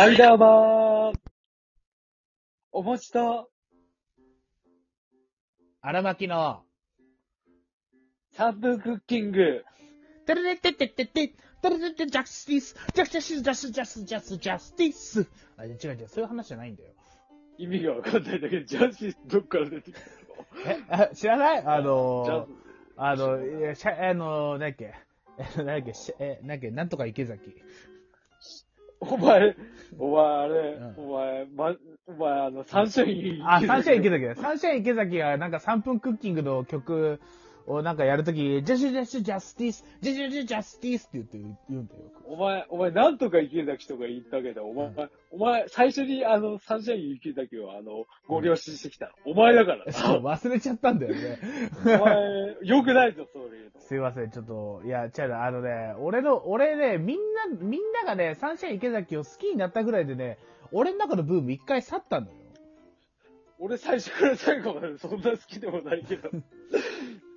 ハイダーバーお餅と荒巻の、3分クッキング。テレレテテテテ、テレレテジャスティス、ジャスティス、ジャスジャスジャスジャスティス。あ、違う違う、そういう話じゃないんだよ。意味がわかんないんだけど、ジャスティスどっから出てきたえ、あ知らない？あのジャのー、あの、いやしゃあの、なんだっけ、え、なんだっけ、しえ、なんだっけ、なんとか池崎。お前、お前あれ、うんお前、ま、お前あの、サンシャイン。あ、サンシャイン池崎だ。サンシャイン池崎がなんか3分クッキングの曲をなんかやるとき、ジャシュジャシュジャスティス、ジャシュジャジャスティスって言って言うんだよ。お前、お前、なんとか池崎とか言ったけど、お前、うんお前、最初にあの、サンシャイン池崎をあの、ご了承してきたの。お前だからな。そう、忘れちゃったんだよね。お前、よくないぞ、そういうの。すいません、ちょっと、いや、違うな、あのね、俺の、俺ね、みんな、みんながね、サンシャイン池崎を好きになったぐらいでね、俺の中のブーム一回去ったのよ。俺最初から最後までそんな好きでもないけど。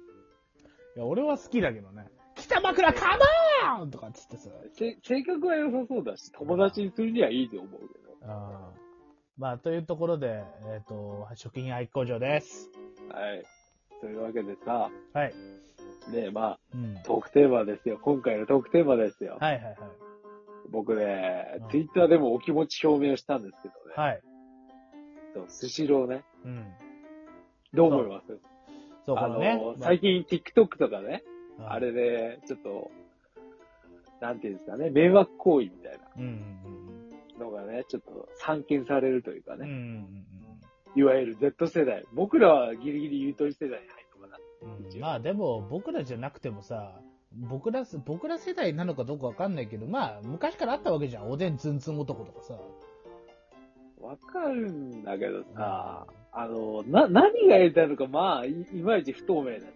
いや、俺は好きだけどね。北枕カモーンとかっつってさ。せ性格は良さそうだし、友達にするにはいいと思うけど。あーまあ、というところで、えっ、と、食品愛好場です。はい。というわけでさ、はい。ねまあ、うん。トークテーマですよ。今回のトークテーマですよ。はいはいはい。僕ねうん、ツイッターでもお気持ち表明したんですけどね。はい。そうスシローね。うん。どう思います？そう、こあのねの、。最近 TikTok とかね、まああれで、ちょっと、なんていうんですかね、迷惑行為みたいうんうんなのがね、ちょっと散見されるというかうん。うんね、うんいわゆる Z 世代。僕らはギリギリゆとり世代に入るのかな。うんうん。まあでも、僕らじゃなくてもさ、僕ら、僕ら世代なのかどうかわかんないけど、まあ、昔からあったわけじゃん。おでんツンツン男とかさ。わかるんだけどさ、あの、な、何がやりたいのか、まあい、いまいち不透明だしさ。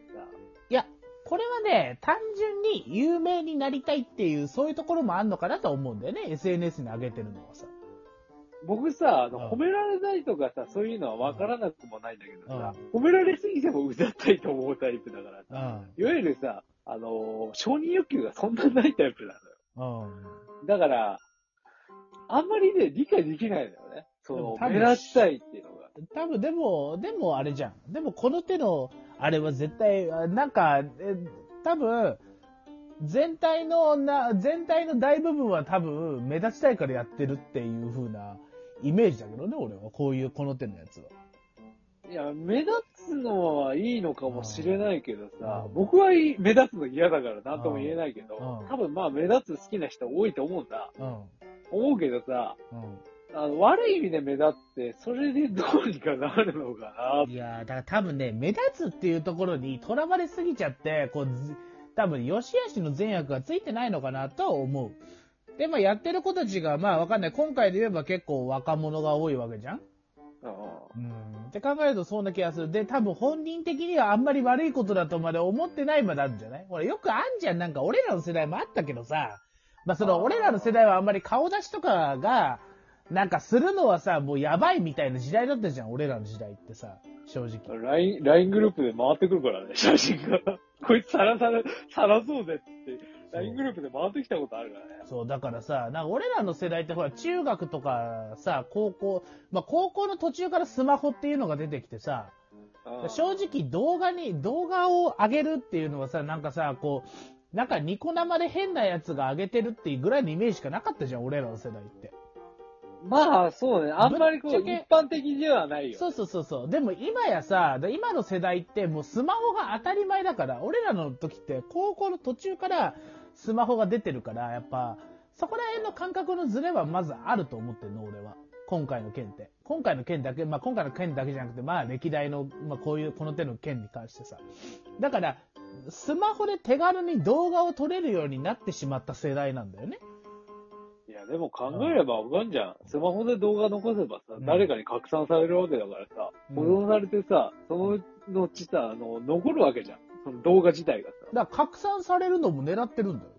いや、これはね、単純に有名になりたいっていう、そういうところもあんのかなと思うんだよね。SNS に上げてるのはさ。僕さ、あの、うん褒められないとかさ、そういうのはわからなくもないんだけどさ、褒められすぎてもうざったいと思うタイプだからうさ、ん。いわゆるさ、あのー承認欲求がそんなないタイプなのよ。うん。だから、あんまりね、理解できないのよね。その、目立ちたいっていうのが。多分でも、でもあれじゃん。でもこの手の、あれは絶対、あなんか、え多分、全体のな、全体の大部分は多分、目立ちたいからやってるっていう風なイメージだけどね、俺は。こういう、この手のやつは。いや、目立つのはいいのかもしれないけどさう、ん僕は目立つの嫌だから何とも言えないけうどん、多分まあ目立つ好きな人多いと思うんだ。うん。思うけどさ、うん。あの悪い意味で目立って、それでどうにかなるのかいやーだから多分ね、目立つっていうところにとらわれすぎちゃって、こう、ず多分、良し悪しの善悪がついてないのかなとは思う。で、まあ、やってる子たちが、まあ、わかんない。今回で言えば結構若者が多いわけじゃんな。うん。って考えるとそんな気がする。で、多分本人的にはあんまり悪いことだとまで思ってないまであるんじゃない？ほら、よくあんじゃん。なんか、俺らの世代もあったけどさ、まあ、その、俺らの世代はあんまり顔出しとかが、なんかするのはさ、もうやばいみたいな時代だったじゃん。俺らの時代ってさ、正直。LINE、LINE グループで回ってくるからね、写真が。こいつさらさら、さらそうぜって、LINE グループで回ってきたことあるからね。そう、だからさ、なんか俺らの世代ってほら、中学とかさ、高校、まあ高校の途中からスマホっていうのが出てきてさ、うん正直動画に、動画を上げるっていうのはさ、なんかさ、こう、なんかニコ生で変なやつが上げてるっていうぐらいのイメージしかなかったじゃん、俺らの世代って。まあ、そうね。あんまりこう、ぶっちゃけ一般的ではないよ。そうそうそうそう。でも今やさ、で今の世代ってもうスマホが当たり前だから、俺らの時って高校の途中からスマホが出てるから、やっぱ、そこら辺の感覚のズレはまずあると思ってんの、俺は。今回の件って。今回の件だけ、まあ今回の件だけじゃなくて、まあ歴代の、まあこういう、この手の件に関してさ。だから、スマホで手軽に動画を撮れるようになってしまった世代なんだよね。でも考えればわかんじゃん。スマホで動画残せばさ、うん誰かに拡散されるわけだからさ、うん保存されてさ、その後さ、あの、残るわけじゃん。その動画自体がさ。だから拡散されるのも狙ってるんだよ。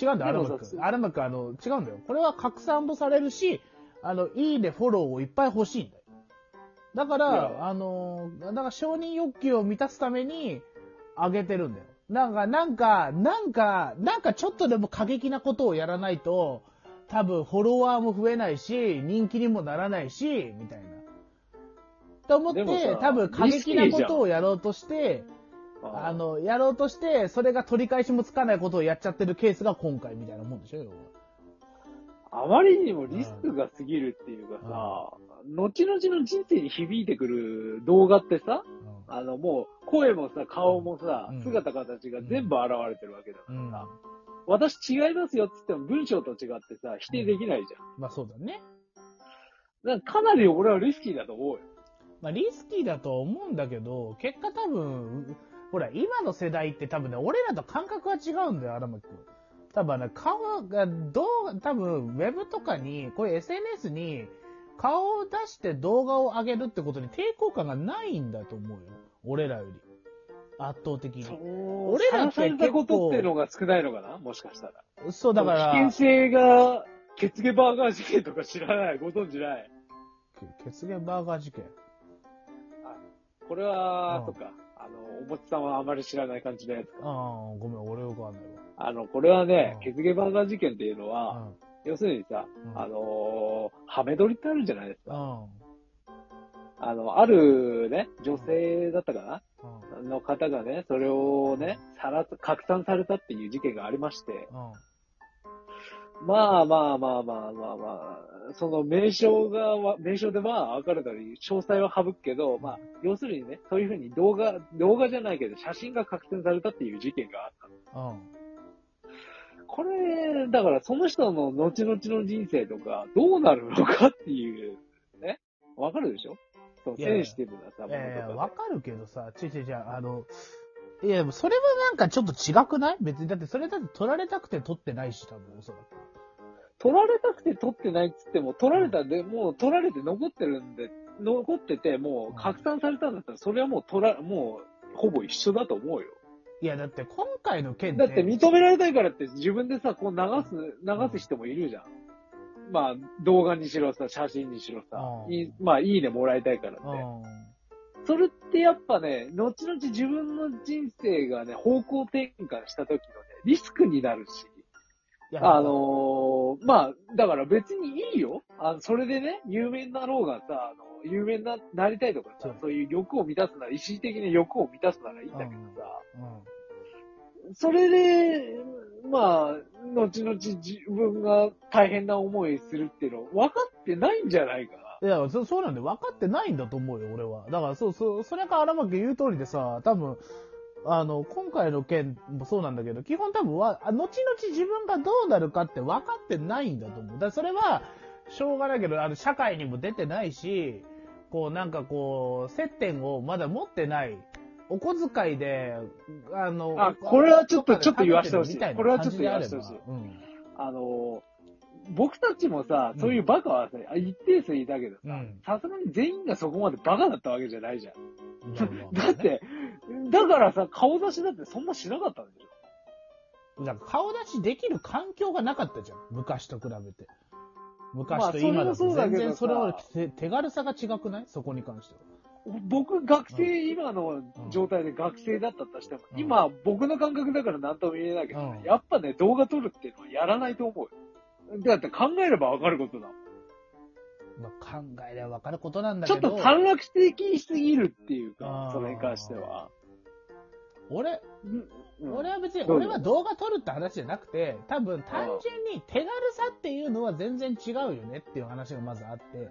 違うんだよ、アルマック。アルマック、あの、違うんだよ。これは拡散もされるし、あの、いいね、フォローをいっぱい欲しいんだよ。だかいやら、あの、だから承認欲求を満たすために、上げてるんだよ。なんか、なんか、なんか、なんかちょっとでも過激なことをやらないと、多分フォロワーも増えないし、人気にもならないし、みたいな。と思って多分過激なことをやろうとして、あの、やろうとして、それが取り返しもつかないことをやっちゃってるケースが今回みたいなもんでしょ、要は。あまりにもリスクが過ぎるっていうかさ、後々の人生に響いてくる動画ってさ、あのもう声もさ、顔もさうん、姿形が全部現れてるわけだかうん。らさ、私違いますよって言っても文章と違ってさ、否定できないじゃん。まあそうだね。だからかなり俺はリスキーだと思うよ。まあリスキーだと思うんだけど、結果多分、ほら、今の世代って多分ね、俺らと感覚が違うんだよ、荒牧君。多分ね、顔が、どう、多分、ウェブとかに、こういう SNS に、顔を出して動画を上げるってことに抵抗感がないんだと思うよ。俺らより。圧倒的に。俺らってさらされたことっていうのが少ないのかな？もしかしたら。そう、だから、危険性が、血毛バーガー事件とか知らない、ご存知ない？血毛バーガー事件。これはう、んそっか。あの、おもちさんはあまり知らない感じのやつか。ああ、ごめん、俺よくわかんないあの、これはねうん、血毛バーガー事件っていうのわ。は、要するにさ、うんあのー、ハメ撮りってあるじゃないですか。うん。うん。あの、あるね、女性だったかな？うん。の方がね、それをね、さら、拡散されたっていう事件がありまして、うん。まあまあまあまあまあまあ、その名称がわ、名称でまあ分かる通り、詳細は省くけど、まあ、要するにね、そういうふうに動画、動画じゃないけど、写真が拡散されたっていう事件があったの。うん。これ、だからその人の後々の人生とか、どうなるのかっていう、ね、わかるでしょ？そのいやいやセンシティブなさ、ものとかわかるけどさ、ちょいちょいちょい、あの、いや、それはなんかちょっと違くない？別に。だってそれだって取られたくて取ってないし、多分、おそらく。取られたくて取ってないっつっても、取られたで、もう取られて残ってるんで、残ってて、もう拡散されたんだったら、それはもう取ら、もう、ほぼ一緒だと思うよ。いや、だって今回の件だって認められたいからって自分でさ、こう流す、流す人もいるじゃん。まあ、動画にしろさ、写真にしろさ、うんまあ、いいねもらいたいからって。うん。それってやっぱね、後々自分の人生がね、方向転換した時のね、リスクになるし、あのーまあ、だから別にいいよ。あの、それでね、有名なろうがさ、あの、有名な、なりたいとかそう、さそういう欲を満たすなら、意識的な欲を満たすならいいんだけどさ、うん。それで、まあ、後々自分が大変な思いするっていうの分かってないんじゃないかな。いや、そそうなんで分かってないんだと思うよ、俺は。だから、そうそう、それが荒牧言う通りでさ、多分、あの、今回の件もそうなんだけど、基本多分は、あ後々自分がどうなるかって分かってないんだと思う。だそれは、しょうがないけど、あの、社会にも出てないし、こう、なんかこう、接点をまだ持ってない、お小遣いで、あの、あこれはちょっとちょっと言わせてほしいこれはちょっと言わせてほしいうん。あの、僕たちもさ、そういうバカはさ、一定数いたけどさうん、さすがに全員がそこまでバカだったわけじゃないじゃん。だって、だからさ、顔出しだってそんなしなかったんでしょだから顔出しできる環境がなかったじゃん。昔と比べて。昔まあと今だと全然それはさ手手軽さが違くない？そこに関しては。僕、学生、うん今の状態で学生だったとしても、うん今、僕の感覚だから何とも言えないけど、うんやっぱね、動画撮るっていうのはやらないと思うよ。だって考えればわかることだもん。まあ、考えれば分かることなんだちょけど。っと短絡的すぎるっていうかう、んそれに関しては。俺、うん俺は別に、俺は動画撮るって話じゃなくて、多分単純に手軽さっていうのは全然違うよねっていう話がまずあって。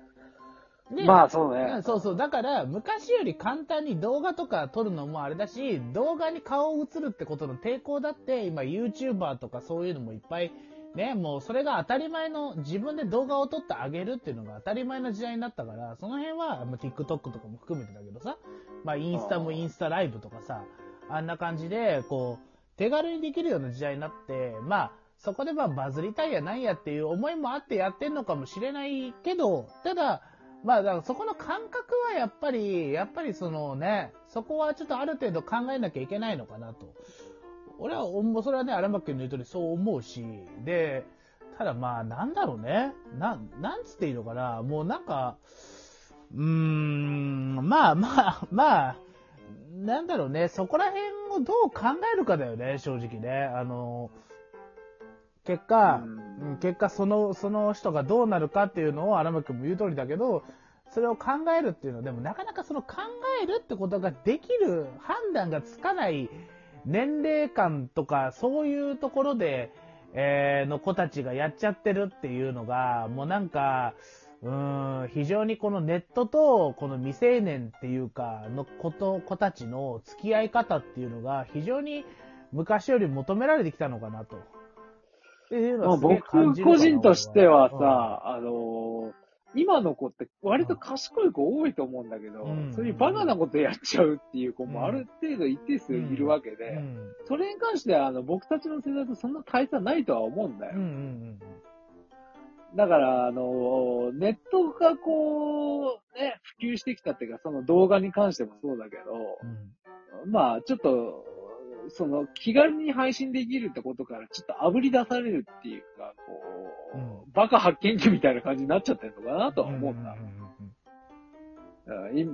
でまあそううねん。そうそう。だから、昔より簡単に動画とか撮るのもあれだし、動画に顔を映るってことの抵抗だって、今 YouTuber とかそういうのもいっぱい、ね、もうそれが当たり前の、自分で動画を撮ってあげるっていうのが当たり前の時代になったから、その辺は、まあ、TikTok とかも含めてだけどさ、まあインスタもインスタライブとかさ、あんな感じで、こう、手軽にできるような時代になって、まあ、そこでまあバズりたいやなんやっていう思いもあってやってんのかもしれないけど、ただ、まあ、だからそこの感覚はやっぱり、やっぱりそのね、そこはちょっとある程度考えなきゃいけないのかなと。俺は思う、それはね、荒牧君の言う通りそう思うし、で、ただまあ、なんだろうね。な、なんつっていいのかな。もうなんか、うーん、まあまあ、まあ、なんだろうね。そこら辺をどう考えるかだよね、正直ね。あの、結果、結果その、その人がどうなるかっていうのを荒牧君も言う通りだけど、それを考えるっていうのは、でもなかなかその考えるってことができる判断がつかない年齢感とか、そういうところで、えーの子たちがやっちゃってるっていうのが、もうなんか、うーん、非常にこのネットと、この未成年っていうか、の子と、子たちの付き合い方っていうのが、非常に昔より求められてきたのかなと。っていうのまあ、は僕個人としては俺さ、あのー今の子って割と賢い子多いと思うんだけど、うん。そういうバカなことやっちゃうっていう子もある程度一定数いるわけで、うん。それに関してはあの僕たちの世代とそんな大差ないとは思うんだよ。うんうんだから、あの、ネットがこう、ね、普及してきたっていうか、その動画に関してもそうだけど、うん。まあ、ちょっと、その、気軽に配信できるってことから、ちょっと炙り出されるっていうか、こう、バカ発見器みたいな感じになっちゃってるのかなとは思うんだ。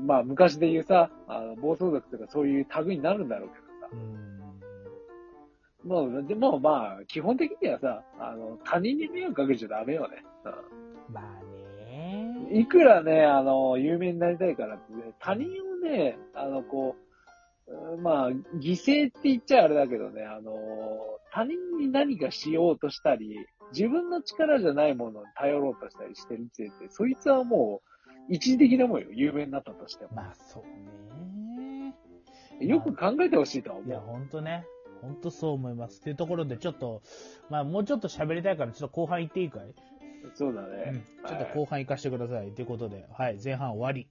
まあ、昔で言うさ、あの暴走族とかそういう類になるんだろうけどさ。うんもう、でもまあ、基本的にはさ、あの、他人に迷惑かけちゃダメよね。まあうんねいくらね、あの、有名になりたいからってね、他人をね、あの、こう、うんまあ、犠牲って言っちゃあれだけどね、あの、他人に何かしようとしたり、自分の力じゃないものに頼ろうとしたりしてるってって、そいつはもう、一時的なもんよ、有名になったとしても。まあそうね。よく考えてほしいとは思いや、う。ほんとね。ほんとそう思います。っていうところで、ちょっと、まあもうちょっと喋りたいから、ちょっと後半行っていいかい、そうだうんね。ちょっと後半行かしてください。ということで、はい、前半終わり。